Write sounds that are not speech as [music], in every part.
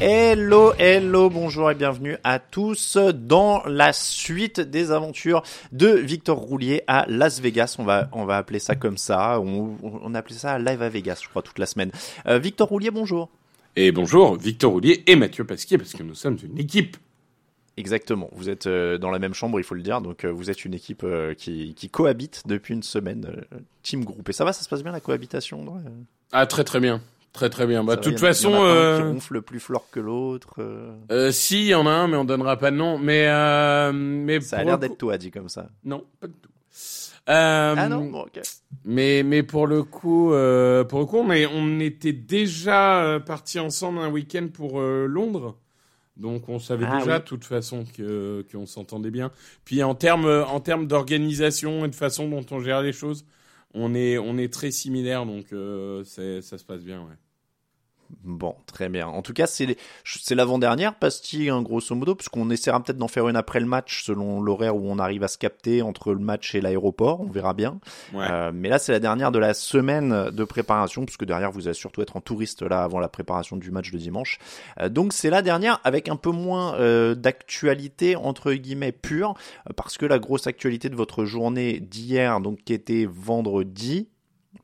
Hello, hello, bonjour et bienvenue à tous dans la suite des aventures de Victor Roulier à Las Vegas. On va, appeler ça comme ça. On, on a appelé ça Live à Vegas, je crois, toute la semaine. Euh, Victor Roulier, bonjour. Et bonjour, Victor Roulier et Mathieu Pasquier, parce que nous sommes une équipe. Exactement. Vous êtes euh, dans la même chambre, il faut le dire. Donc, euh, vous êtes une équipe euh, qui, qui cohabite depuis une semaine, team group. Et ça va, ça se passe bien la cohabitation Ah, très très bien. Très très bien. Bah, de toute façon, y en a un qui ronfle plus fort que l'autre. euh, euh, si, il y en a un, mais on donnera pas de nom. Mais, mais Ça a l'air d'être coup- toi, dit comme ça. Non, pas du tout. Ah non, bon, ok. Mais mais pour le coup, pour le coup, on, est- on était déjà partis ensemble un week-end pour Londres, donc on savait Ah déjà oui. de toute façon que qu'on s'entendait bien. Puis en termes en termes d'organisation et de façon dont on gère les choses, on est on est très similaires, donc euh, c'est ça se passe bien. Ouais. Bon, très bien. En tout cas, c'est l'avant-dernière pastille, hein, grosso modo, puisqu'on essaiera peut-être d'en faire une après le match, selon l'horaire où on arrive à se capter entre le match et l'aéroport. On verra bien. Ouais. Euh, mais là, c'est la dernière de la semaine de préparation, puisque derrière, vous allez surtout être en touriste là avant la préparation du match de dimanche. Euh, donc, c'est la dernière avec un peu moins euh, d'actualité entre guillemets pure, parce que la grosse actualité de votre journée d'hier, donc qui était vendredi.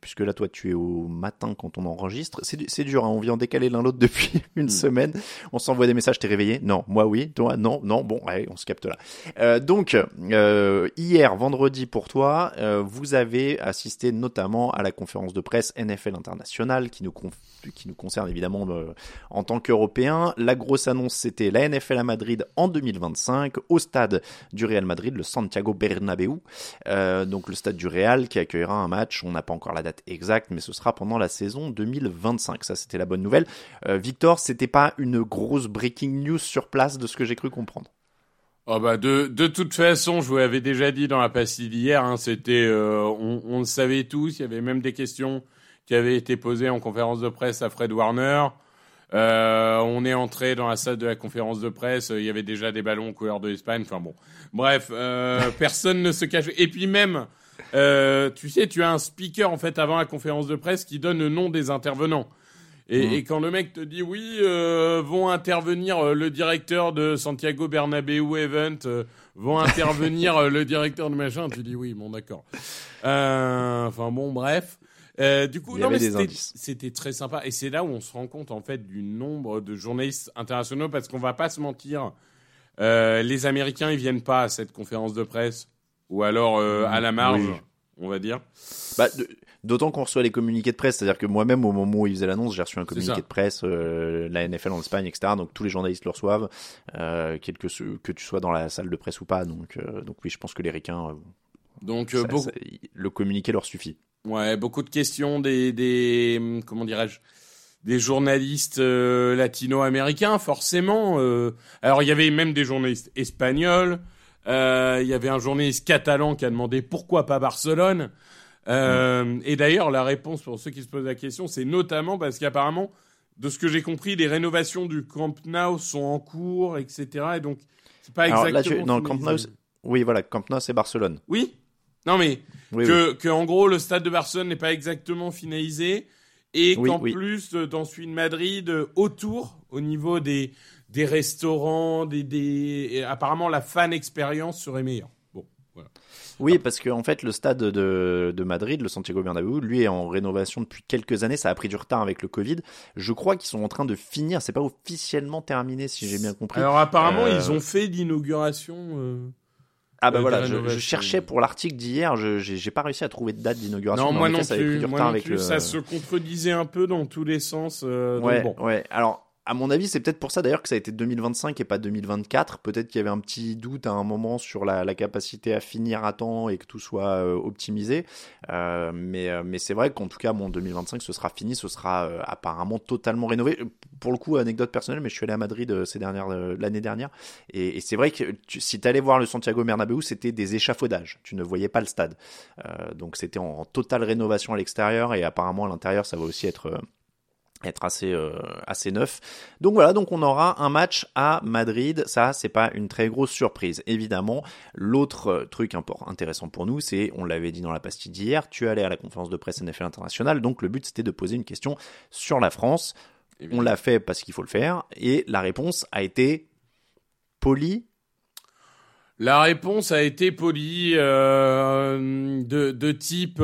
Puisque là, toi, tu es au matin quand on enregistre. C'est du- c'est dur, hein, on vit en décalé l'un l'autre [laughs] depuis une semaine. On s'envoie des messages, t'es réveillé Non, moi oui, toi non, non, bon, allez, on se capte là. Euh, donc, euh, hier, vendredi pour toi, euh, vous avez assisté notamment à la conférence de presse NFL International qui nous, qui nous concerne évidemment euh, en tant qu'Européens. La grosse annonce, c'était la NFL à Madrid en 2025 au stade du Real Madrid, le Santiago Bernabéu. Euh, donc le stade du Real qui accueillera un match, on n'a pas encore la date exacte, mais ce sera pendant la saison 2025. Ça, c'était la bonne nouvelle. Euh, Victor, c'était pas une grosse breaking news sur place de ce que j'ai cru comprendre? Oh bah de, de toute façon, je vous l'avais déjà dit dans la pastille d'hier, hein, c'était, euh, on, on le savait tous, il y avait même des questions qui avaient été posées en conférence de presse à Fred Warner. Euh, on est entré dans la salle de la conférence de presse, il y avait déjà des ballons couleur de l'Espagne, enfin bon. Bref, euh, [laughs] personne ne se cache. Et puis même, euh, tu sais, tu as un speaker en fait avant la conférence de presse qui donne le nom des intervenants. Et, et quand le mec te dit oui, euh, vont intervenir euh, le directeur de Santiago Bernabéu Event, euh, vont [laughs] intervenir le directeur de machin, tu dis oui, bon d'accord. Enfin bon, bref. Du coup, non, mais c'était- très sympa. Et c'est là où on se rend compte en fait du nombre de journalistes internationaux, parce qu'on va pas se mentir, les Américains ils viennent pas à cette conférence de presse, ou alors euh, à la marge, Oui. on va dire. Bah, D'autant qu'on reçoit les communiqués de presse, c'est-à-dire que moi-même, au moment où ils faisaient l'annonce, j'ai reçu un communiqué de presse, euh, la NFL en Espagne, etc. Donc tous les journalistes le reçoivent, euh, quel que, ce- que tu sois dans la salle de presse ou pas. Donc, donc oui, je pense que les ricains, Donc ça- beaucoup, ça- le communiqué leur suffit. Ouais, beaucoup de questions des, des hum, comment dirais-je, des journalistes latino-américains, forcément. Alors, il y avait même des journalistes espagnols. Euh, Il y avait un journaliste catalan qui a demandé pourquoi pas Barcelone. Euh, Et d'ailleurs, la réponse pour ceux qui se posent la question, c'est notamment parce qu'apparemment, de ce que j'ai compris, les rénovations du Camp Nou sont en cours, etc. Et donc, c'est pas Alors exactement. là, non, Camp Nou, oui, voilà, Camp Nou, c'est Barcelone. Oui. Non, mais Oui, oui. que, que en gros le stade de Barcelone n'est pas exactement finalisé et Oui, qu'en plus euh, t'en suis de Madrid euh, autour au niveau des des restaurants, des, des... et apparemment la fan expérience serait meilleure. Bon, voilà. Oui, parce qu'en en fait, le stade de, de Madrid, le Santiago Bernabéu, lui est en rénovation depuis quelques années. Ça a pris du retard avec le Covid. Je crois qu'ils sont en train de finir. C'est pas officiellement terminé, si j'ai bien compris. Alors apparemment, Euh, ils ont fait l'inauguration. euh, Ah bah euh, voilà, je, cherchais pour l'article d'hier. Je j'ai j'ai pas réussi à trouver de date d'inauguration. Non, moi non ça plus. Moi avec le- Ça se contredisait un peu dans tous les sens. euh, donc Ouais, bon. ouais. Alors, à mon avis, c'est peut-être pour ça d'ailleurs que ça a été 2025 et pas 2024. Peut-être qu'il y avait un petit doute à un moment sur la, capacité à finir à temps et que tout soit euh, optimisé. Euh, mais euh, mais c'est vrai qu'en tout cas, bon, 2025, ce sera fini, ce sera apparemment totalement rénové. Pour le coup, anecdote personnelle, mais je suis allé à Madrid ces dernières l'année dernière et, c'est vrai que si tu allais voir le Santiago Bernabéu, c'était des échafaudages. Tu ne voyais pas le stade. Donc c'était en, totale rénovation à l'extérieur et apparemment à l'intérieur, ça va aussi être être assez euh, assez neuf. Donc voilà, donc on aura un match à Madrid, ça c'est pas une très grosse surprise évidemment. L'autre euh, truc intéressant pour nous, c'est on l'avait dit dans la pastille d'hier, tu allais à la conférence de presse NFL internationale, donc le but c'était de poser une question sur la France. On l'a fait parce qu'il faut le faire et la réponse a été polie. La réponse a été polie euh, de, de type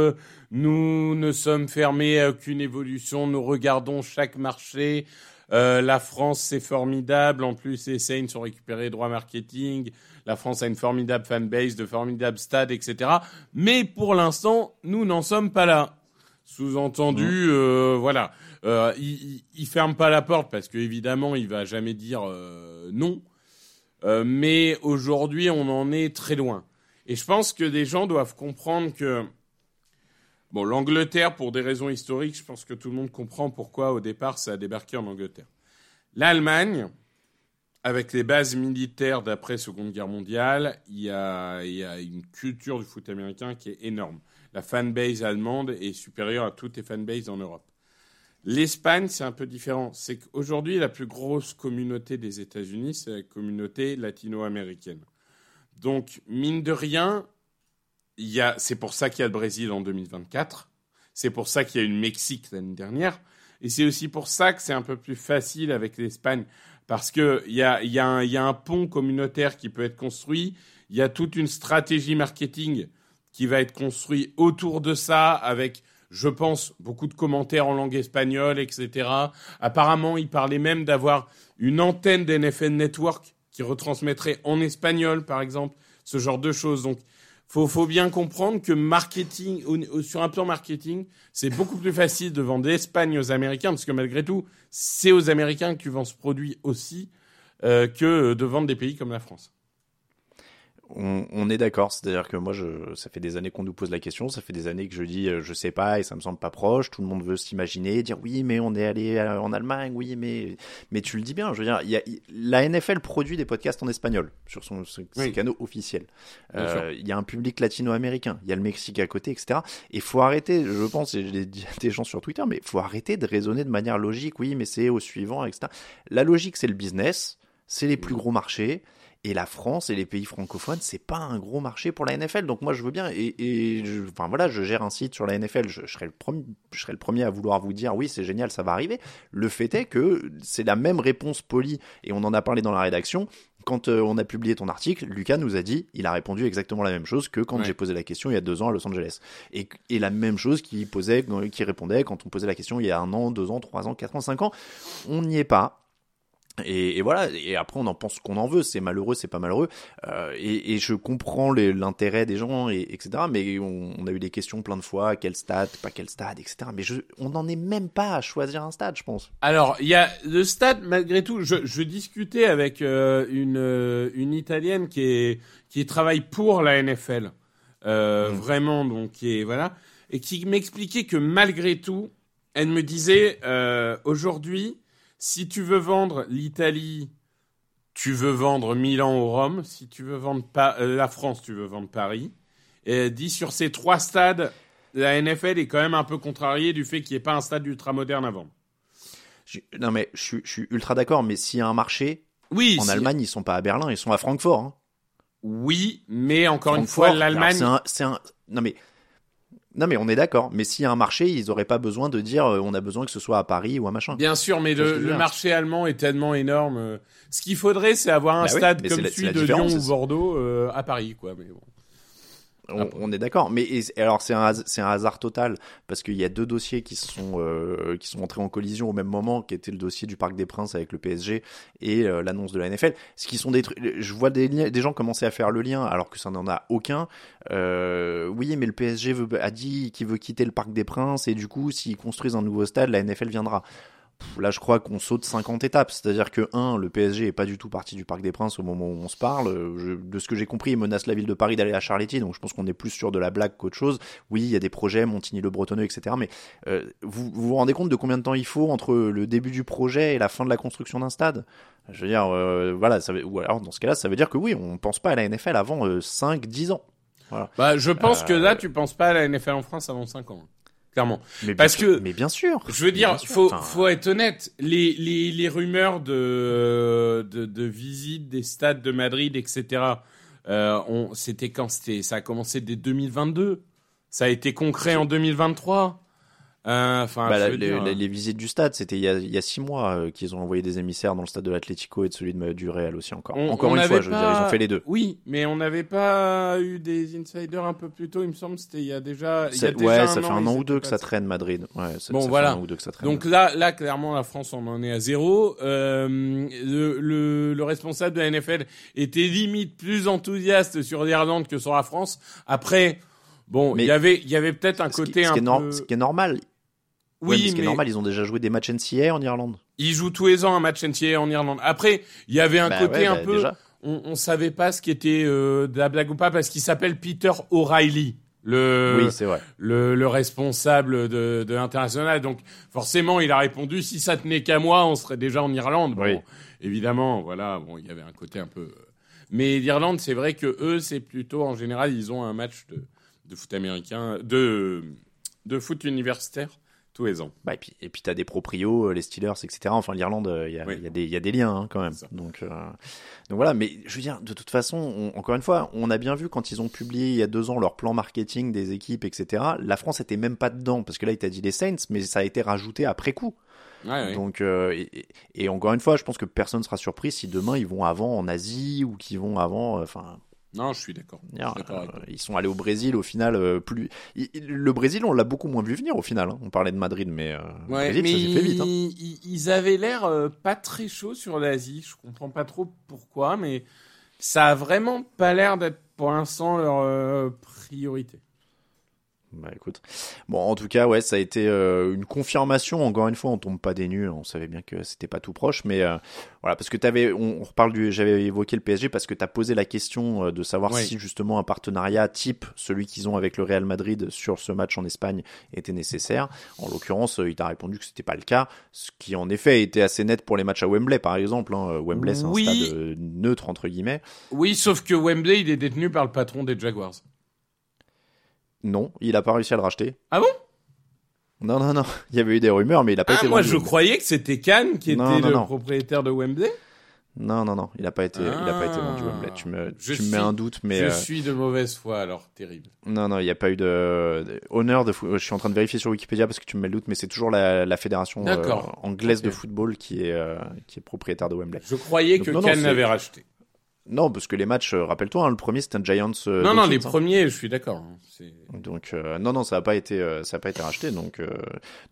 nous ne sommes fermés à aucune évolution, nous regardons chaque marché. Euh, la France c'est formidable, en plus les Saints ont récupéré les droits marketing. La France a une formidable fanbase, de formidables stades, etc. Mais pour l'instant, nous n'en sommes pas là. Sous-entendu, euh, voilà, euh, il, il, il ferme pas la porte parce que évidemment il va jamais dire euh, non. Euh, mais aujourd'hui, on en est très loin. Et je pense que des gens doivent comprendre que, bon, l'Angleterre, pour des raisons historiques, je pense que tout le monde comprend pourquoi au départ ça a débarqué en Angleterre. L'Allemagne, avec les bases militaires d'après Seconde Guerre mondiale, il y, a, il y a une culture du foot américain qui est énorme. La fanbase allemande est supérieure à toutes les fanbases en Europe. L'Espagne, c'est un peu différent. C'est qu'aujourd'hui, la plus grosse communauté des États-Unis, c'est la communauté latino-américaine. Donc, mine de rien, c'est pour ça qu'il y a le Brésil en 2024. C'est pour ça qu'il y a eu le Mexique l'année dernière. Et c'est aussi pour ça que c'est un peu plus facile avec l'Espagne. Parce qu'il y a, y, a y a un pont communautaire qui peut être construit. Il y a toute une stratégie marketing qui va être construite autour de ça avec je pense, beaucoup de commentaires en langue espagnole, etc. Apparemment, il parlait même d'avoir une antenne d'NFN Network qui retransmettrait en espagnol, par exemple, ce genre de choses. Donc, faut, faut bien comprendre que marketing, sur un plan marketing, c'est beaucoup plus facile de vendre l'Espagne aux Américains, parce que malgré tout, c'est aux Américains que tu vends ce produit aussi, euh, que de vendre des pays comme la France. On, on est d'accord, c'est-à-dire que moi, je, ça fait des années qu'on nous pose la question, ça fait des années que je dis euh, je sais pas et ça me semble pas proche. Tout le monde veut s'imaginer, dire oui, mais on est allé euh, en Allemagne, oui, mais mais tu le dis bien. Je veux dire, y a, la NFL produit des podcasts en espagnol sur son ses Oui. canaux officiels. Euh, Il y a un public latino-américain, il y a le Mexique à côté, etc. Et faut arrêter, je pense, et je l'ai dit à des gens sur Twitter, mais faut arrêter de raisonner de manière logique. Oui, mais c'est au suivant, etc. La logique, c'est le business, c'est les plus gros marchés. Et la France et les pays francophones, c'est pas un gros marché pour la NFL. Donc moi, je veux bien. Et, et je, enfin voilà, je gère un site sur la NFL. Je, je serai le premier, je serai le premier à vouloir vous dire oui, c'est génial, ça va arriver. Le fait est que c'est la même réponse polie. Et on en a parlé dans la rédaction. Quand euh, on a publié ton article, Lucas nous a dit, il a répondu exactement la même chose que quand Ouais. j'ai posé la question il y a deux ans à Los Angeles. Et, et la même chose qu'il posait, qui répondait quand on posait la question il y a un an, deux ans, trois ans, quatre ans, cinq ans. On n'y est pas. Et, et voilà, et après on en pense qu'on en veut, c'est malheureux, c'est pas malheureux, Euh, et, et je comprends l'intérêt des gens, et, etc. Mais on, on a eu des questions plein de fois, quel stade, pas quel stade, etc. Mais je, on n'en est même pas à choisir un stade, je pense. Alors, il y a le stade, malgré tout, je, je discutais avec euh, une, euh, une Italienne qui, est, qui travaille pour la NFL, euh, vraiment, donc, qui est, voilà, et qui m'expliquait que malgré tout, elle me disait, euh, aujourd'hui, si tu veux vendre l'Italie, tu veux vendre Milan ou Rome, si tu veux vendre pa- euh, la France, tu veux vendre Paris, et dit sur ces trois stades, la NFL est quand même un peu contrariée du fait qu'il n'y ait pas un stade ultra moderne à vendre. Je- non mais je, suis- je suis ultra d'accord, mais s'il y a un marché, Oui, en si- Allemagne, ils sont pas à Berlin, ils sont à Francfort. Hein. Oui, mais encore une fois, l'Allemagne. non mais Non, mais on est d'accord. Mais s'il y a un marché, ils auraient pas besoin de dire euh, on a besoin que ce soit à Paris ou à machin. Bien sûr, mais le, le dire marché allemand est tellement énorme. euh, Ce qu'il faudrait, c'est avoir un Bah stade comme celui la de Lyon ou. Bordeaux euh, à Paris, quoi. Mais bon. On, on est d'accord, mais et- alors c'est un c'est un hasard total parce qu'il y a deux dossiers qui sont euh, qui sont entrés en collision au même moment, qui était le dossier du Parc des Princes avec le PSG et euh, l'annonce de la NFL. Ce qui sont des trucs, je vois des, des gens commencer à faire le lien alors que ça n'en a aucun. Euh, oui, mais le PSG veut, a dit qu'il veut quitter le Parc des Princes et du coup, s'ils construisent un nouveau stade, la NFL viendra. Là, je crois qu'on saute 50 étapes. C'est-à-dire que, un, le PSG est pas du tout parti du Parc des Princes au moment où on se parle. Euh, je- de ce que j'ai compris, il menace la ville de Paris d'aller à Charletti, donc je pense qu'on est plus sur de la blague qu'autre chose. Oui, il y a des projets, Montigny-le-Bretonneux, etc. Mais euh, vous, vous vous rendez compte de combien de temps il faut entre le début du projet et la fin de la construction d'un stade? Je veux dire, euh, voilà, ça ou alors dans ce cas-là, ça veut dire que oui, on pense pas à la NFL avant 5-10 ans. Bah, je pense que Euh, là, tu penses pas à la NFL en France avant 5 ans. Clairement. Mais Parce bien sûr- que- mais bien sûr. Je veux dire, sûr. faut, Enfin, faut être honnête. Les, les, les rumeurs de, de, de visite des stades de Madrid, etc. Euh, on, c'était quand? C'était, ça a commencé dès 2022. Ça a été concret en 2023. Euh, Enfin, Bah, veux les, dire, les- les visites du stade, c'était il y a, il y a six mois euh, qu'ils ont envoyé des émissaires dans le stade de l'Atlético et de celui de, du Real aussi encore. on- encore on une fois, n'avait je veux dire, pas- ils ont fait les deux. Oui, mais on n'avait pas eu des insiders un peu plus tôt. Il me semble, c'était il y a déjà. il y a déjà ouais, un ça fait un an ou deux que ça traîne Madrid. Ouais, Bon, ça fait voilà. un an ou deux que ça traîne. Donc là, là, clairement, la France, on en est à zéro. Euh, le, le, le responsable de la NFL était limite plus enthousiaste sur l'Irlande que sur la France. Après, bon, il y avait, il y avait peut-être un qui, côté ce un qui peu. ce qui est normal. Ouais, Oui, mais ce qui mais est normal, ils ont déjà joué des matchs NCAA en Irlande. ils jouent tous les ans un match NCAA en Irlande. Après, il y avait un Bah côté ouais, un bah, peu. déjà. On, on savait pas ce qui était euh, de la blague ou pas parce qu'il s'appelle Peter O'Reilly. Le, oui, c'est vrai. le, le responsable de, de l'international. Donc forcément, il a répondu si ça tenait qu'à moi, on serait déjà en Irlande. Bon, Oui. évidemment, voilà, bon, il y avait un côté un peu. Mais l'Irlande, c'est vrai que eux, c'est plutôt en général, ils ont un match de, de foot américain, de de foot universitaire tous les ans. Bah, et puis, et puis t'as des proprios, euh, les Steelers, etc. Enfin, l'Irlande, euh, il y, a, Oui. y, des- il y a des liens hein, quand même. Donc, euh, donc voilà. Mais je veux dire, de toute façon, on- encore une fois, on a bien vu quand ils ont publié il y a deux ans leur plan marketing des équipes, etc. La France était même pas dedans parce que là, il t'a dit les Saints, mais ça a été rajouté après coup. Ouais, ouais. Donc, euh, et, encore une fois, je pense que personne sera surpris si demain ils vont avant en Asie ou qu'ils vont avant. euh, Enfin, Non, je suis d'accord. Euh, ils sont allés au Brésil au final. euh, plus il- il- le Brésil, on l'a beaucoup moins vu venir au final. hein. On parlait de Madrid, mais euh, Ouais, Brésil, mais ça s'est fait vite. hein. ils, ils avaient l'air euh, pas très chauds sur l'Asie. Je comprends pas trop pourquoi, mais ça a vraiment pas l'air d'être pour l'instant leur priorité. Bah écoute, bon en tout cas ouais ça a été euh, une confirmation encore une fois on tombe pas des nues on savait bien que c'était pas tout proche mais euh, voilà parce que t'avais on, on reparle du j'avais évoqué le PSG parce que t'as posé la question euh, de savoir Oui. si justement un partenariat type celui qu'ils ont avec le Real Madrid sur ce match en Espagne était nécessaire en l'occurrence il t'a répondu que c'était pas le cas ce qui en effet était assez net pour les matchs à Wembley par exemple hein. Wembley c'est un Oui. stade neutre entre guillemets Oui, sauf que Wembley, il est détenu par le patron des Jaguars. Non il a pas réussi à le racheter Ah bon? Non non non il y avait eu des rumeurs mais il a pas Ah, été moi vendu, je croyais que c'était Cannes qui était Non, le non. propriétaire de Wembley. Non, non, non, il n'a pas été, il a pas été vendu Ah. Wembley. Tu me, tu me mets un doute, mais je euh, suis de mauvaise foi, alors terrible. non, non, il n'y a pas eu de, de- honneur de. fou- Je suis en train de vérifier sur Wikipédia parce que tu me mets le doute, mais c'est toujours la, la fédération euh, anglaise de football qui est, euh, qui est propriétaire de Wembley. Je croyais Donc, que Cannes l'avait racheté. Non, parce que les matchs, euh, rappelle-toi, hein, le premier c'était un Giants. euh, non, non, les hein. premiers, je suis d'accord. hein. Donc euh, non, non, ça n'a pas été, euh, ça a pas été racheté. Donc euh,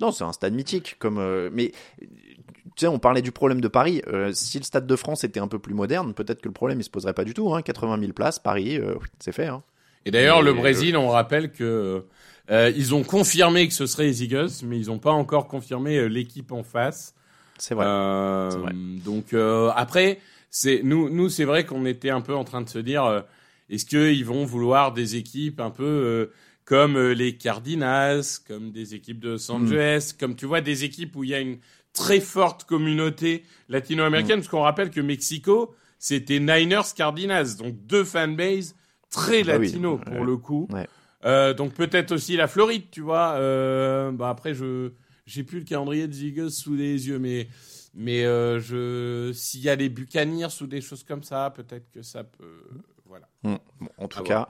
non, c'est un stade mythique. Comme, euh, mais tu sais, on parlait du problème de Paris. Euh, si le stade de France était un peu plus moderne, peut-être que le problème il se poserait pas du tout. Hein. 80 000 places, Paris, euh, c'est fait. Hein. Et d'ailleurs, le Brésil, on rappelle que euh, ils ont confirmé que ce serait les Eagles, mais ils n'ont pas encore confirmé l'équipe en face. C'est vrai. Euh, vrai. Donc euh, après, c'est nous, nous c'est vrai qu'on était un peu en train de se dire, euh, est-ce qu'ils vont vouloir des équipes un peu euh, comme euh, les Cardinals, comme des équipes de Los Hmm. Angeles, comme tu vois des équipes où il y a une très forte communauté latino-américaine, parce qu'on rappelle que Mexico, c'était Niners Cardinals, donc deux fanbases très Bah oui, latino pour ouais. le coup. Ouais. Euh, donc peut-être aussi la Floride, tu vois. Euh, bah après, je j'ai plus le calendrier des Eagles sous les yeux, mais mais euh, je s'il y a les Buccaneers ou des choses comme ça, peut-être que ça peut. Voilà. Mm. Bon, en tout À cas,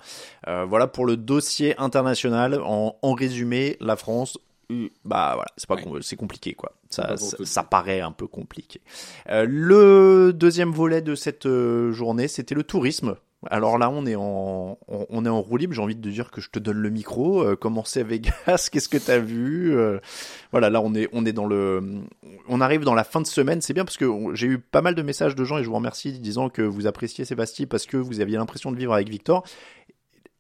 euh, voilà pour le dossier international. En, en résumé, la France, euh, bah voilà, c'est pas Ouais. c'est compliqué quoi. Ça, ça, ça paraît un peu compliqué. Euh, le deuxième volet de cette euh, journée, c'était le tourisme. Alors là, on est en on, est en roue libre. J'ai envie de dire que je te donne le micro. Euh, comment c'est à Vegas? [laughs] Qu'est-ce que t'as vu? Euh, Voilà, là on est on est dans le on arrive dans la fin de semaine. C'est bien parce que j'ai eu pas mal de messages de gens et je vous remercie disant que vous appréciez Sébastien parce que vous aviez l'impression de vivre avec Victor.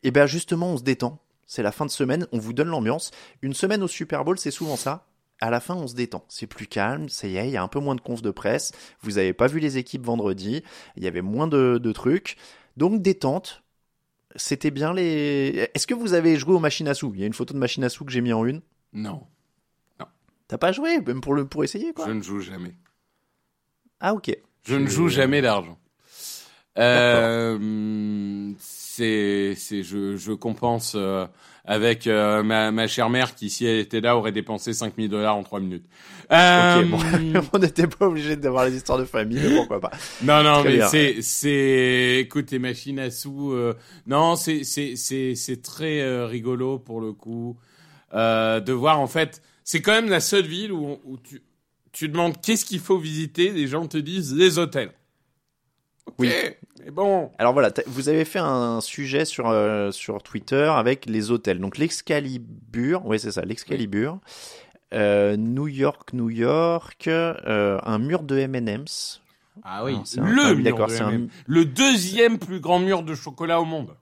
Et ben justement, on se détend. C'est la fin de semaine, on vous donne l'ambiance. Une semaine au Super Bowl, c'est souvent ça. À la fin, on se détend. C'est plus calme, ça y est, il y a un peu moins de confs de presse. Vous avez pas vu les équipes vendredi, il y avait moins de, de trucs. Donc détente. C'était bien les. Est-ce que vous avez joué aux machines à sous? Il y a une photo de machine à sous que j'ai mis en une. Non, T'as pas joué, même pour le pour essayer quoi. je ne joue jamais. Ah ok. Je ne joue jamais d'argent. Euh, c'est, c'est, je, je compense euh, avec euh, ma, ma chère mère qui, si elle était là, aurait dépensé 5000 dollars en 3 minutes. Euh, Ok, bon, [laughs] on n'était pas obligé d'avoir les histoires de famille, mais pourquoi pas. Non, non, Très mais bien. c'est, c'est, écoute, les machines à sous, euh, non, c'est, c'est, c'est, c'est très euh, rigolo pour le coup euh, de voir en fait. C'est quand même la seule ville où, où tu, tu demandes qu'est-ce qu'il faut visiter, les gens te disent les hôtels. Oui. Mais bon. Alors voilà, vous avez fait un sujet sur, euh, sur Twitter avec les hôtels. Donc l'Excalibur, oui c'est ça, l'Excalibur, euh, New York, New York, euh, un mur de M&M's. Ah oui, Non, c'est un- le ah mur d'accord, de c'est un- le deuxième plus grand mur de chocolat au monde.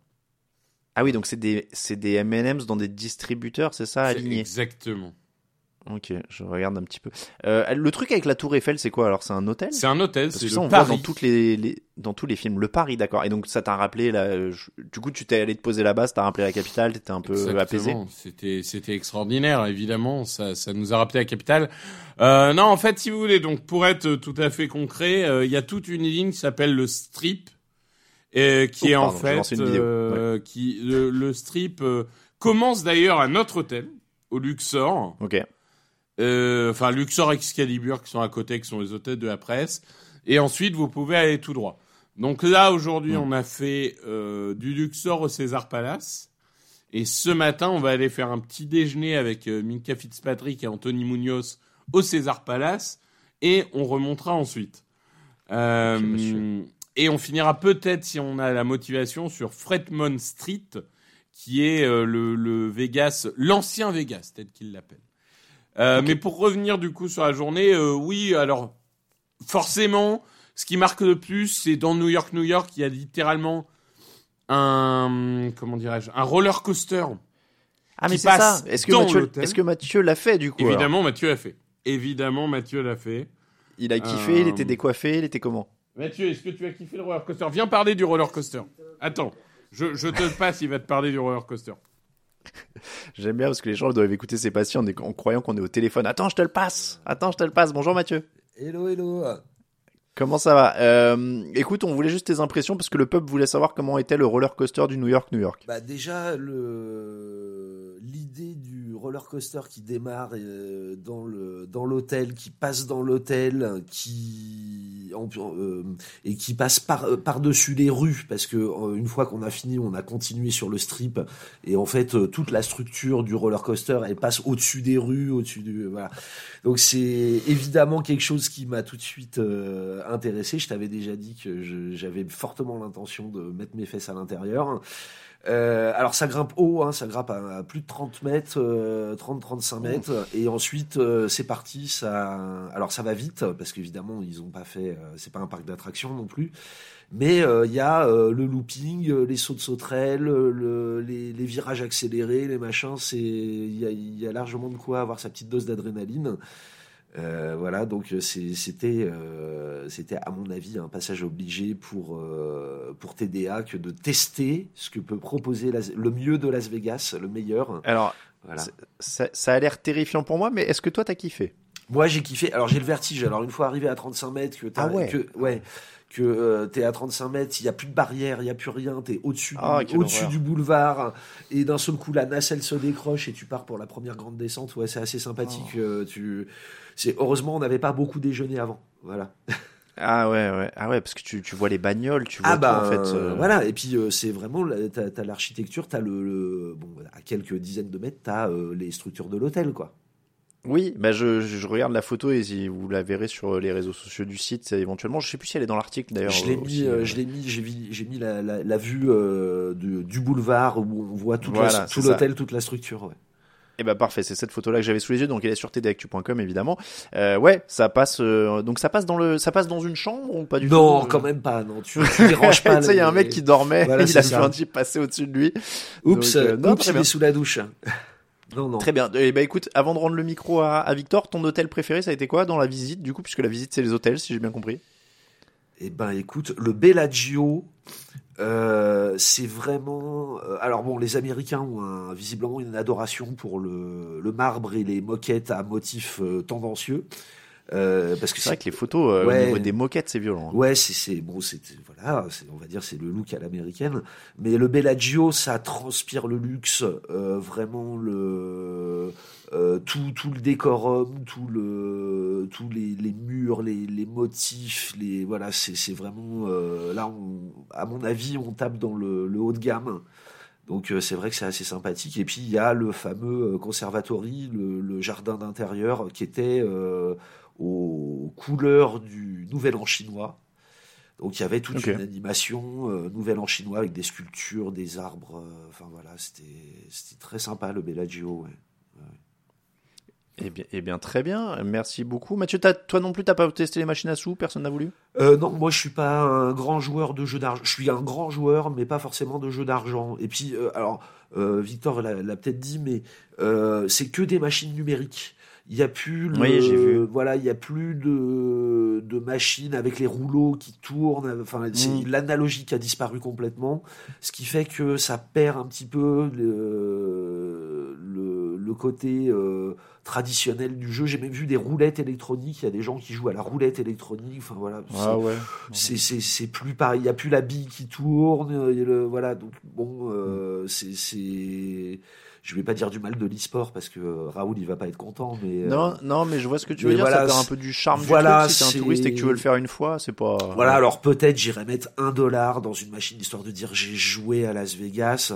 Ah oui, donc c'est des, c'est des M&M's dans des distributeurs, c'est ça, alignés Exactement. Ok, je regarde un petit peu. Euh, le truc avec la Tour Eiffel, c'est quoi alors C'est un hôtel? C'est un hôtel, c'est le ça, on voit dans, toutes les, les- dans tous les films. Le Paris, d'accord. Et donc, ça t'a rappelé, là, euh, je- du coup, tu t'es allé te poser là-bas, ça t'a rappelé la capitale, t'étais un peu Exactement. apaisé? C'était c'était extraordinaire, évidemment. Ça ça nous a rappelé la capitale. Euh, non, en fait, si vous voulez, donc pour être tout à fait concret, euh, il y a toute une ligne qui s'appelle le strip, et qui Oh, est en pardon, fait une vidéo. euh, qui le, le strip euh, commence d'ailleurs à notre hôtel au Luxor. Ok. Euh, enfin Luxor Excalibur qui sont à côté, qui sont les hôtels de la presse. Et ensuite, vous pouvez aller tout droit. Donc là, aujourd'hui, Mm. on a fait euh, du Luxor au César Palace. Et ce matin, on va aller faire un petit déjeuner avec euh, Minka Fitzpatrick et Anthony Munoz au César Palace. Et on remontera ensuite. Euh, monsieur. et on finira peut-être, si on a la motivation, sur Fretmont Street, qui est le, le Vegas, l'ancien Vegas, tel qu'il l'appelle. Euh, Mais pour revenir du coup sur la journée, euh, oui, alors forcément, ce qui marque le plus, c'est dans New York, New York, il y a littéralement un comment dirais-je, un roller coaster. Ah, mais c'est ça. Est-ce que, Mathieu, est-ce que Mathieu l'a fait, du coup Évidemment, Mathieu l'a fait. Évidemment, Mathieu l'a fait. Il a kiffé, il Euh, était décoiffé, il était comment? Mathieu, est-ce que tu as kiffé le roller coaster? Viens parler du roller coaster. Attends, je, je te le passe, il va te parler du roller coaster. [laughs] J'aime bien parce que les gens doivent écouter Sébastien en, en croyant qu'on est au téléphone. Attends, je te le passe. Attends, je te le passe. Bonjour Mathieu. Hello, hello. Comment ça va? Euh, Écoute, on voulait juste tes impressions parce que le peuple voulait savoir comment était le roller coaster du New York, New York. Bah déjà l'idée roller coaster qui démarre euh, dans le dans l'hôtel, qui passe dans l'hôtel, qui euh, et qui passe par par dessus les rues parce que euh, une fois qu'on a fini, on a continué sur le strip et en fait euh, toute la structure du roller coaster elle passe au-dessus des rues, au-dessus du voilà. Donc c'est évidemment quelque chose qui m'a tout de suite euh, intéressé. Je t'avais déjà dit que j'avais fortement l'intention de mettre mes fesses à l'intérieur. Euh, alors ça grimpe haut, hein, ça grimpe à, à plus de 30 mètres, euh, 30-35 mètres, et ensuite euh, c'est parti. Ça, alors ça va vite parce qu'évidemment ils ont pas fait, euh, c'est pas un parc d'attractions non plus, mais euh, il y a euh, le looping, les sauts de sauterelles, le, les, les virages accélérés, les machins. C'est, il y a, il y a largement de quoi avoir sa petite dose d'adrénaline. Euh, voilà, donc euh, c'était, euh, c'était à mon avis un passage obligé pour euh, pour TDA que de tester ce que peut proposer Las- le mieux de Las Vegas, le meilleur. Alors, Voilà. ça, ça a l'air terrifiant pour moi, mais est-ce que toi t'as kiffé? Moi j'ai kiffé. Alors j'ai le vertige. Alors une fois arrivé à 35 mètres, que t'as- Ah ouais. que ouais que euh, t'es à 35 mètres, il y a plus de barrière, il y a plus rien, t'es au-dessus Ah, du, au-dessus du boulevard et d'un seul coup la nacelle se décroche et tu pars pour la première grande descente. Ouais, c'est assez sympathique. Oh. euh, tu c'est heureusement on n'avait pas beaucoup déjeuné avant. Voilà. Ah ouais, ouais, ah ouais, parce que tu, tu vois les bagnoles, tu vois Ah bah tout, en fait. euh, voilà et puis euh, c'est vraiment t'as as, l'architecture, t'as le, le bon à quelques dizaines de mètres t'as euh, les structures de l'hôtel quoi. Oui, bah je, je regarde la photo et si vous la verrez sur les réseaux sociaux du site, éventuellement. Je sais plus si elle est dans l'article d'ailleurs. Je l'ai euh, mis, euh, euh, je l'ai mis, j'ai mis, la, la, la vue euh, du, du boulevard où on voit Voilà, tout l'hôtel, toute la structure. Ouais. Eh ben parfait, c'est cette photo-là que j'avais sous les yeux, donc elle est sur tdactu.com évidemment. Euh, ouais, ça passe, euh, donc ça passe dans le, ça passe dans une chambre ou pas du tout Non, euh quand même pas. Non, tu, tu déranges [laughs] pas. tu sais, il y a un mec qui dormait, Voilà, [laughs] il a vu un type passer au-dessus de lui. Oups, Donc, euh, non, oups, il bien. est sous la douche. [laughs] Non, non. Très bien. Eh ben écoute, avant de rendre le micro à, à Victor, ton hôtel préféré, ça a été quoi dans la visite du coup, puisque la visite c'est les hôtels, si j'ai bien compris? Eh ben, écoute, le Bellagio, euh, c'est vraiment. euh, alors bon, les Américains ont un- visiblement une adoration pour le, le marbre et les moquettes à motifs euh, tendancieux. Euh, parce que C'est vrai que les photos euh, Ouais. au niveau des moquettes, c'est violent. hein. Ouais, c'est c'est bon, c'est voilà, on va dire c'est le look à l'américaine, mais le Bellagio, ça transpire le luxe, euh, vraiment le euh, tout tout le décorum, tout le tous les, les murs, les, les motifs, les voilà, c'est vraiment euh, là, on, à mon avis, on tape dans le, le haut de gamme. Donc euh, c'est vrai que c'est assez sympathique. Et puis il y a le fameux conservatory, le, le jardin d'intérieur qui était aux couleurs du Nouvel An chinois. Donc il y avait toute une animation euh, Nouvel An chinois avec des sculptures, des arbres. euh, Enfin voilà, c'était très sympa le Bellagio. ouais. Eh bien, eh bien, très bien. Merci beaucoup. Mathieu, toi non plus, t'as pas testé les machines à sous? Personne n'a voulu? Euh, non, moi je suis pas un grand joueur de jeux d'argent. Je suis un grand joueur, mais pas forcément de jeux d'argent. Et puis, euh, alors, euh, Victor l'a peut-être dit, mais c'est que des machines numériques. Il y a plus le, Oui, j'ai vu. voilà, il y a plus de, de machines avec les rouleaux qui tournent. Enfin, c'est- Mm. l'analogique a disparu complètement, ce qui fait que ça perd un petit peu le, le, le côté euh, traditionnel du jeu. J'ai même vu des roulettes électroniques. Il y a des gens qui jouent à la roulette électronique. Enfin voilà. c'est- Ah ouais. c'est plus pareil il y a plus la bille qui tourne le voilà donc bon euh, c'est c'est je vais pas dire du mal de l'e-sport parce que euh, Raoul il va pas être content mais euh, Non, non, mais je vois ce que tu veux dire. voilà, ça perd un peu du charme voilà, du truc. Si t'es un touriste et que tu veux le faire une fois, c'est pas. voilà alors peut-être j'irai mettre un dollar dans une machine histoire de dire j'ai joué à Las Vegas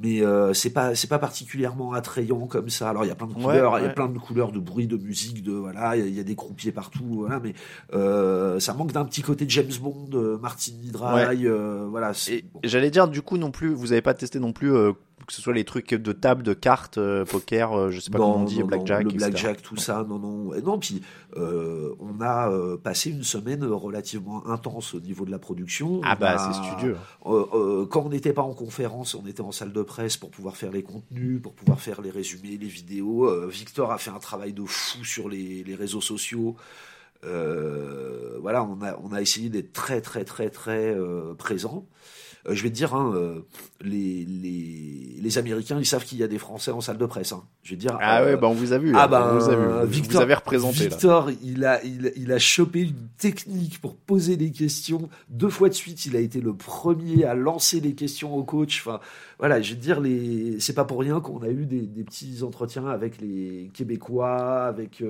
mais euh, c'est pas c'est pas particulièrement attrayant comme ça alors il y a plein de Ouais, couleurs il y a ouais. plein de couleurs de bruit de musique de voilà il y a- il y, a des croupiers partout voilà mais euh, ça manque d'un petit côté James Bond euh, Martini Dry euh, voilà bon. j'allais dire, du coup, non plus, vous avez pas testé non plus que ce soit les trucs de table, de cartes, poker, je sais pas comment on dit, non, blackjack, le etc. blackjack, tout ça, non, non, non. Puis on a passé une semaine relativement intense au niveau de la production. Ah On bah, a- c'est studieux. quand on n'était pas en conférence, on était en salle de presse pour pouvoir faire les contenus, pour pouvoir faire les résumés, les vidéos. Euh, Victor a fait un travail de fou sur les, réseaux sociaux. Euh, voilà, on a, on a essayé d'être très, très, très, très euh, présent. Euh, je vais te dire, hein, euh, les, les, les Américains, ils savent qu'il y a des Français en salle de presse. Hein. Je vais te dire. Ah euh, ouais, bah on vous a vu. ah là. bah, on vous a vu. Victor, vous avez représenté là. Victor, il a, il, il a chopé une technique pour poser des questions. Deux fois de suite, il a été le premier à lancer les questions au coach. Enfin, voilà, je veux dire, les, c'est pas pour rien qu'on a eu des, des petits entretiens avec les Québécois, avec,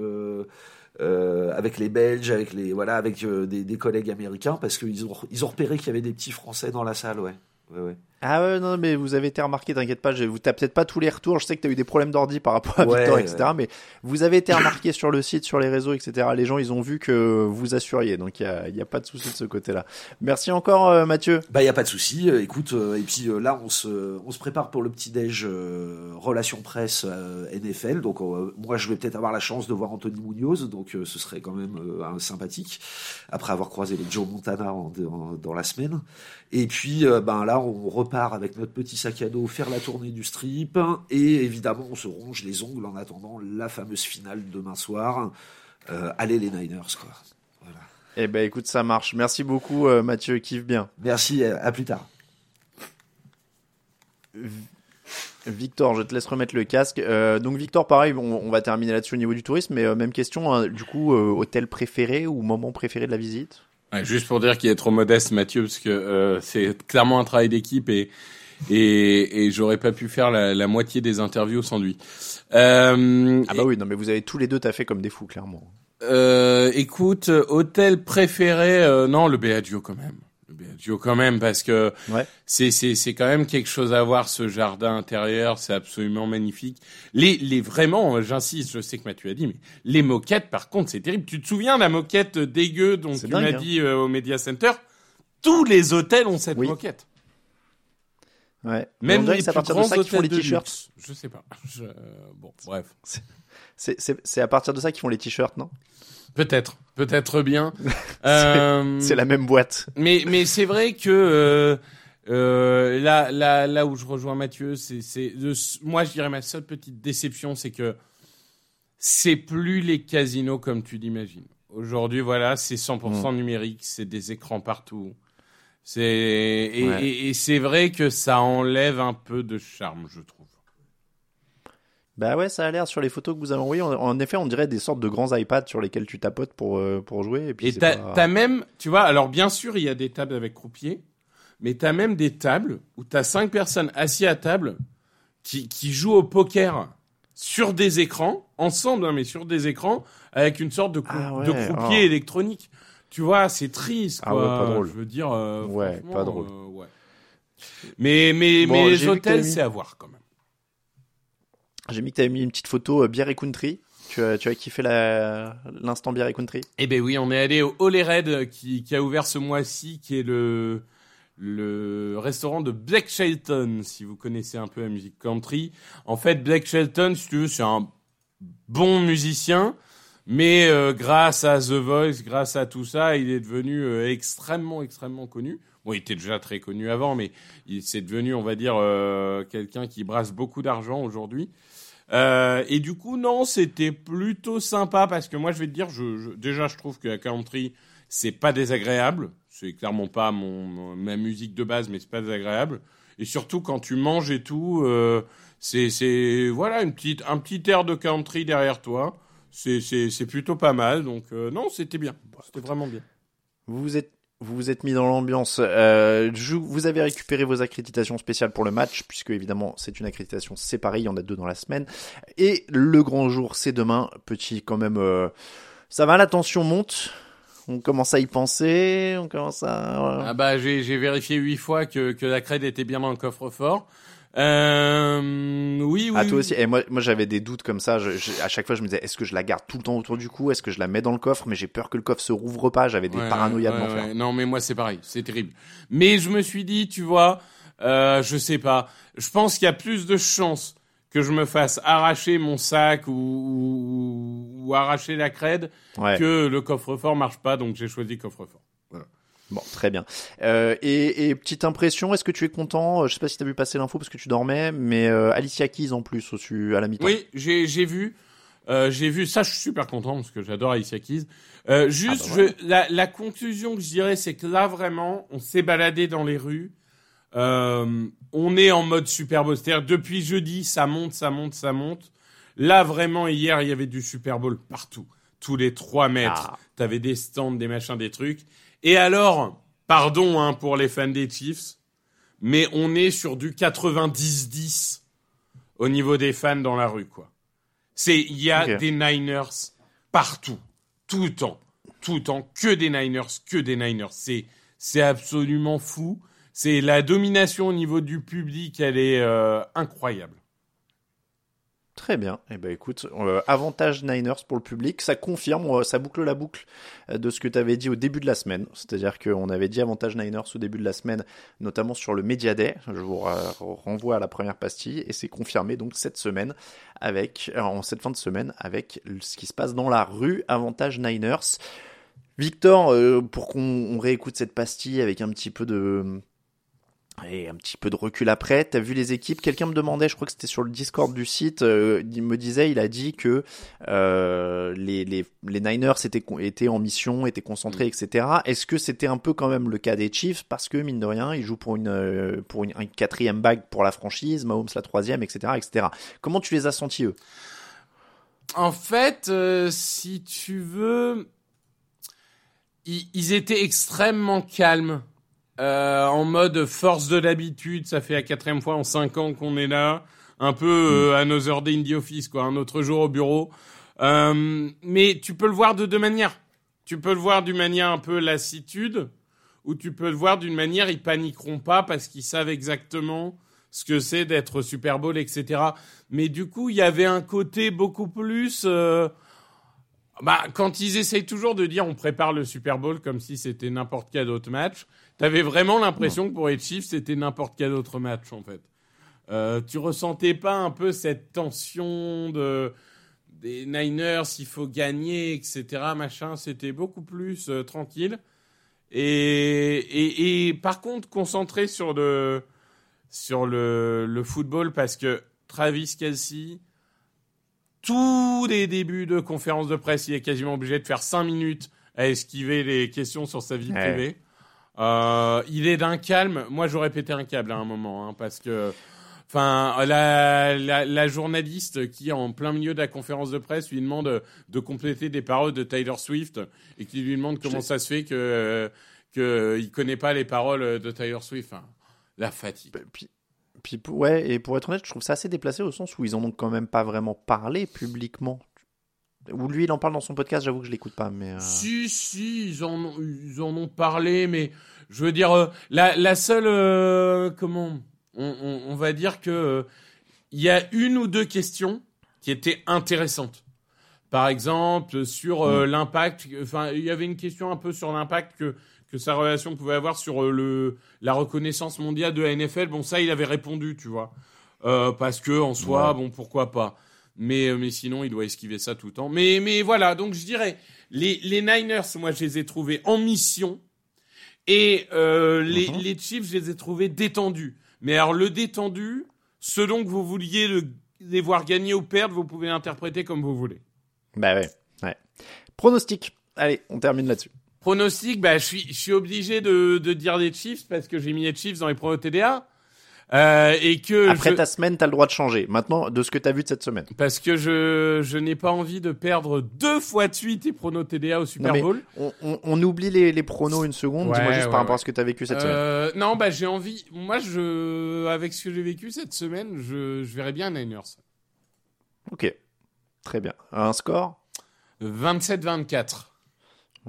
euh, avec les Belges, avec les, voilà, avec euh, des, des collègues américains, parce qu'ils ont, ils ont repéré qu'il y avait des petits Français dans la salle, ouais. Ouais, ouais. Ah ouais, non, mais vous avez été remarqué, t'inquiète pas, je- vous t'as peut-être pas tous les retours, je sais que t'as eu des problèmes d'ordi par rapport à Ouais, Victor, ouais. etc. Mais vous avez été remarqué sur le site, sur les réseaux, etc. Les gens, ils ont vu que vous assuriez, donc il y a, y a pas de souci de ce côté-là. Merci encore, euh, Mathieu. Bah, il n'y a pas de souci. Euh, écoute, euh, et puis euh, là, on se, on se prépare pour le petit-déj euh, relation presse euh, NFL. Donc, euh, moi, je vais peut-être avoir la chance de voir Anthony Munoz. Donc, euh, ce serait quand même euh, un sympathique. Après avoir croisé les Joe Montana en- en- dans la semaine. Et puis, ben là, on repart avec notre petit sac à dos faire la tournée du strip. Et évidemment, on se ronge les ongles en attendant la fameuse finale demain soir. Euh, allez, les Niners, quoi. Voilà. Eh ben, écoute, ça marche. Merci beaucoup, euh, Mathieu, kiffe bien. Merci, à à plus tard. Victor, je te laisse remettre le casque. Euh, donc Victor, pareil, on, on va terminer là-dessus au niveau du tourisme, mais euh, même question, hein, du coup, euh, hôtel préféré ou moment préféré de la visite? Ouais, juste pour dire qu'il est trop modeste, Mathieu, parce que euh, c'est clairement un travail d'équipe et et, et j'aurais pas pu faire la, la moitié des interviews sans lui. Euh, Ah bah oui, non mais vous avez tous les deux taffé comme des fous, clairement. Euh, écoute, hôtel préféré, euh, non, le Bellagio quand même. Bellagio quand même, parce que Ouais. c'est c'est c'est quand même quelque chose à voir ce jardin intérieur, c'est absolument magnifique. Les les vraiment, j'insiste, je sais que Mathieu a dit, mais les moquettes, par contre, c'est terrible. Tu te souviens de la moquette dégueu dont tu m'as hein. dit euh, au Media Center? Tous les hôtels ont cette Oui. moquette. Ouais. Même les plus partir de grands ça qu'ils font hôtels les de t-shirts. Je sais pas. Je- Bon, bref. C'est c'est à partir de ça qu'ils font les t-shirts, non? Peut-être, peut-être bien. [laughs] Euh, C'est la même boîte. Mais mais c'est vrai que euh, euh, là là là où je rejoins Mathieu, c'est c'est moi je dirais ma seule petite déception, c'est que c'est plus les casinos comme tu l'imagines. Aujourd'hui, voilà, c'est 100% numérique, c'est des écrans partout. C'est et, Ouais. et- et c'est vrai que ça enlève un peu de charme, je trouve. Bah ouais, ça a l'air sur les photos que vous avez envoyées. En, effet, on dirait des sortes de grands iPads sur lesquels tu tapotes pour, euh, pour jouer. Et puis t'as pas- même, tu vois, alors bien sûr, il y a des tables avec croupier, mais t'as même des tables où t'as cinq personnes assises à table qui, qui jouent au poker sur des écrans, ensemble, hein, mais sur des écrans, avec une sorte de, Ah ouais, de croupier oh. électronique. Tu vois, c'est triste, Ah ouais, pas drôle. Je veux dire, euh, Ouais, pas drôle. euh, ouais. Mais, mais, Bon, mais les hôtels, c'est à voir quand même. J'ai mis que t'avais mis une petite photo euh, bière et country. Tu as, tu as kiffé l'instant bière et country? Eh ben oui, on est allé au Holy Red qui, a ouvert ce mois-ci, qui est le restaurant de Blake Shelton, si vous connaissez un peu la musique country. En fait, Blake Shelton, si tu veux, c'est un bon musicien, mais euh, grâce à The Voice, grâce à tout ça, il est devenu euh, extrêmement, extrêmement connu. Bon, il était déjà très connu avant, mais il s'est devenu, on va dire, euh, quelqu'un qui brasse beaucoup d'argent aujourd'hui. Euh, et du coup, non, c'était plutôt sympa parce que moi, je vais te dire, je, je- déjà, je trouve que la country, c'est pas désagréable. C'est clairement pas mon, ma musique de base, mais c'est pas désagréable. Et surtout, quand tu manges et tout, euh, c'est, voilà, une petite, un petit air de country derrière toi. C'est plutôt pas mal. Donc, euh, non, c'était bien. C'était vraiment bien. Vous vous êtes, vous vous êtes mis dans l'ambiance. Euh, vous avez récupéré vos accréditations spéciales pour le match, puisque évidemment c'est une accréditation séparée, il y en a deux dans la semaine. Et le grand jour, c'est demain. Petit quand même, euh, ça va, la tension monte. On commence à y penser, on commence à... Ah bah j'ai j'ai vérifié huit fois que que la crède était bien dans le coffre-fort. Euh, oui oui. Ah, toi aussi. Et moi, moi j'avais des doutes comme ça. Je- je- à chaque fois, je me disais, est-ce que je la garde tout le temps autour du cou? Est-ce que je la mets dans le coffre? Mais j'ai peur que le coffre se rouvre pas. J'avais des Ouais, paranoïas de ouais, l'enfer. ouais. Non, mais moi, c'est pareil. C'est terrible. Mais je me suis dit, tu vois, euh, je sais pas. Je pense qu'il y a plus de chances que je me fasse arracher mon sac ou, ou, ou arracher la crède que le coffre-fort marche pas. Donc, j'ai choisi coffre-fort. Bon, très bien. Euh, et, et petite impression, est-ce que tu es content? Je sais pas si tu as vu passer l'info parce que tu dormais, mais euh, Alicia Keys en plus au à la mi-temps. Oui, j'ai j'ai vu. Euh, j'ai vu ça, je suis super content parce que j'adore Alicia Keys. Euh, juste, Ah bah je, la, la conclusion que je dirais, c'est que là vraiment, on s'est baladé dans les rues. Euh, on est en mode Super Bowl. C'est-à-dire depuis jeudi, ça monte, ça monte, ça monte. Là vraiment, hier, il y avait du Super Bowl partout, tous les trois mètres. Ah. T'avais des stands, des machins, des trucs. Et alors, pardon hein, pour les fans des Chiefs, mais on est sur du 90-10 au niveau des fans dans la rue, quoi. C'est, il y a des Niners partout, tout le temps, tout le temps, que des Niners, que des Niners. C'est, c'est absolument fou. C'est la domination au niveau du public, elle est euh, incroyable. Très bien. Eh ben écoute, euh, avantage Niners pour le public, ça confirme, euh, ça boucle la boucle euh, de ce que tu avais dit au début de la semaine. C'est-à-dire qu'on avait dit avantage Niners au début de la semaine, notamment sur le Media Day. Je vous renvoie à la première pastille et c'est confirmé donc cette semaine avec, en cette fin de semaine avec ce qui se passe dans la rue. Avantage Niners. Victor, pour qu'on on réécoute cette pastille avec un petit peu de et un petit peu de recul après, t'as vu les équipes? Quelqu'un me demandait, je crois que c'était sur le Discord du site, euh, il me disait, il a dit que euh, les, les, les Niners étaient, étaient en mission, étaient concentrés, etc. Est-ce que c'était un peu quand même le cas des Chiefs? Parce que, mine de rien, ils jouent pour une, euh, pour une, une quatrième bague pour la franchise, Mahomes la troisième, etc. etc. Comment tu les as sentis, eux? En fait, euh, si tu veux, ils, ils étaient extrêmement calmes. Euh, en mode force de l'habitude, ça fait la quatrième fois en cinq ans qu'on est là. Un peu euh, Another Day in the Office, quoi, un autre jour au bureau. Euh, mais tu peux le voir de deux manières. Tu peux le voir d'une manière un peu lassitude, ou tu peux le voir d'une manière ils paniqueront pas parce qu'ils savent exactement ce que c'est d'être Super Bowl, etc. Mais du coup, il y avait un côté beaucoup plus. Euh, bah, quand ils essayent toujours de dire on prépare le Super Bowl comme si c'était n'importe quel autre match, t'avais vraiment l'impression que pour les Chiefs c'était n'importe quel autre match en fait. Euh, tu ressentais pas un peu cette tension de des Niners, il faut gagner, etc. Machin, c'était beaucoup plus euh, tranquille. Et, et, et, par contre, concentré sur le sur le, le football parce que Travis Kelsey, tous les débuts de conférence de presse, il est quasiment obligé de faire 5 minutes à esquiver les questions sur sa vie privée. Euh, il est d'un calme. Moi, j'aurais pété un câble à un moment, hein, parce que, enfin, la, la, la, journaliste qui, en plein milieu de la conférence de presse, lui demande de compléter des paroles de Taylor Swift et qui lui demande comment ça se fait que que il connaît pas les paroles de Taylor Swift. Enfin, la fatigue. Puis, puis, ouais, et pour être honnête, je trouve ça assez déplacé au sens où ils en ont quand même pas vraiment parlé publiquement. Ou lui, il en parle dans son podcast, j'avoue que je l'écoute pas. Mais euh... Si, si, ils en, ont, ils en ont parlé, mais je veux dire, euh, la, la seule. Euh, comment on, on, on, va dire que. Il y a une ou deux questions qui étaient intéressantes. Par exemple, sur mmh. l'impact. Enfin, il y avait une question un peu sur l'impact que que sa relation pouvait avoir sur le la reconnaissance mondiale de la NFL. Bon, ça, il avait répondu, tu vois, euh, parce que en soi, ouais. bon, pourquoi pas. Mais euh, mais sinon, il doit esquiver ça tout le temps. Mais mais voilà, donc je dirais les les Niners, moi, je les ai trouvés en mission et euh, les uh -huh. les Chiefs, je les ai trouvés détendus. Mais alors le détendu, selon que vous vouliez le, les voir gagner ou perdre, vous pouvez l'interpréter comme vous voulez. Bah ouais, ouais. Pronostic. Allez, on termine là-dessus. Pronostic, bah, je suis, je suis obligé de, de dire les Chiefs parce que j'ai mis les Chiefs dans les pronos TDA. Euh, et que après je... ta semaine, t'as le droit de changer. Maintenant, de ce que t'as vu de cette semaine. Parce que je je n'ai pas envie de perdre deux fois de suite les pronos TDA au Super non, Bowl. On, on, on, oublie les, les pronos une seconde. Ouais, Dis-moi juste ouais, par rapport à ce que t'as vécu cette euh, semaine. Non, bah j'ai envie. Moi, je avec ce que j'ai vécu cette semaine, je je verrais bien Niners. Ok, très bien. Un score? 27-24.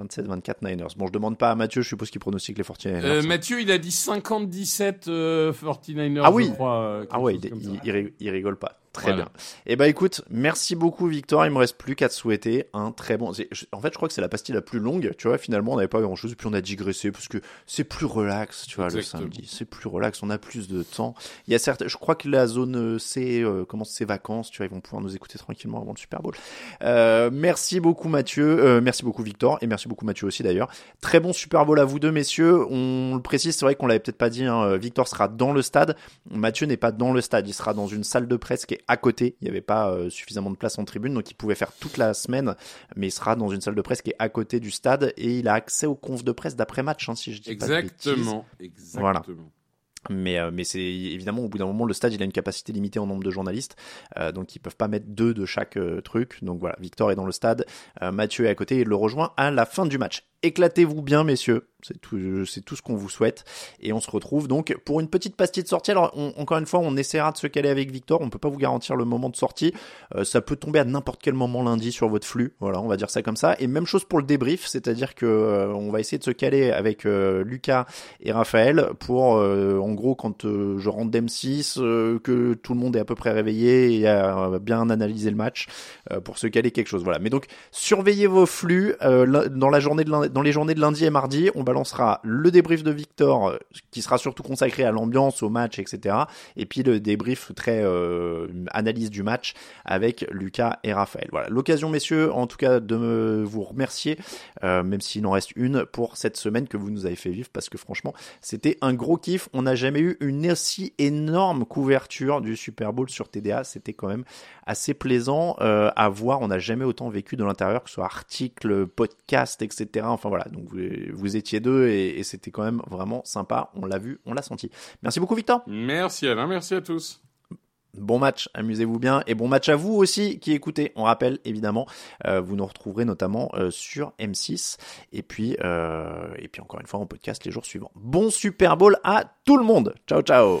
27-24 Niners. Bon, je demande pas à Mathieu, je suppose qu'il pronostique les 49ers. Euh, Mathieu, il a dit 50-17 euh, 49ers, ah oui. je crois. Euh, ah ouais, il, il, il, rigole pas. Très voilà. bien. Eh ben écoute, merci beaucoup Victor. Il me reste plus qu'à te souhaiter un très bon. En fait, je crois que c'est la pastille la plus longue. Tu vois, finalement, on n'avait pas grand chose, puis on a digressé parce que c'est plus relax. Tu vois, Exactement. le samedi, c'est plus relax. On a plus de temps. Il y a certes, je crois que la zone C euh, commence ses vacances. Tu vois, ils vont pouvoir nous écouter tranquillement avant le Super Bowl. Euh, merci beaucoup Mathieu. Euh, merci beaucoup Victor et merci beaucoup Mathieu aussi d'ailleurs. Très bon Super Bowl à vous deux messieurs. On le précise, c'est vrai qu'on l'avait peut-être pas dit. Hein, Victor sera dans le stade. Mathieu n'est pas dans le stade. Il sera dans une salle de presse qui est à côté. Il n'y avait pas euh, suffisamment de place en tribune, donc il pouvait faire toute la semaine, mais il sera dans une salle de presse qui est à côté du stade et il a accès aux confs de presse d'après-match, hein, si je dis exactement, pas de Exactement. Voilà. Mais, euh, mais c'est évidemment au bout d'un moment le stade il a une capacité limitée en nombre de journalistes. Euh, donc ils peuvent pas mettre deux de chaque euh, truc. Donc voilà Victor est dans le stade Mathieu est à côté et le rejoint à la fin du match. Éclatez-vous bien messieurs. C'est tout c'est tout ce qu'on vous souhaite. Et on se retrouve donc pour une petite pastille de sortie. Alors on, encore une fois on essaiera de se caler avec Victor. On peut pas vous garantir le moment de sortie. Ça peut tomber à n'importe quel moment lundi sur votre flux. Voilà on va dire ça comme ça. Et même chose pour le débrief. C'est-à-dire que on va essayer de se caler avec Lucas et Raphaël pour en gros quand je rentre d'M6 que tout le monde est à peu près réveillé et a bien analysé le match pour se caler quelque chose voilà mais donc surveillez vos flux dans la journée de lundi, dans les journées de lundi et mardi on balancera le débrief de Victor qui sera surtout consacré à l'ambiance, au match, etc. Et puis le débrief très euh, analyse du match avec Lucas et Raphaël. Voilà, l'occasion messieurs en tout cas de vous remercier, euh, même s'il en reste une pour cette semaine que vous nous avez fait vivre parce que franchement c'était un gros kiff. On n'a jamais eu une aussi énorme couverture du Super Bowl sur TDA. C'était quand même assez plaisant euh, à voir. On n'a jamais autant vécu de l'intérieur, que ce soit article, podcast, etc. Enfin voilà, donc vous, vous étiez deux et, et c'était quand même vraiment sympa. On l'a vu, on l'a senti. Merci beaucoup Victor. Merci Alain, merci à tous. Bon match, amusez-vous bien et bon match à vous aussi qui écoutez. On rappelle évidemment, euh, vous nous retrouverez notamment euh, sur M6 et puis euh, et puis encore une fois en podcast les jours suivants. Bon Super Bowl à tout le monde. Ciao ciao.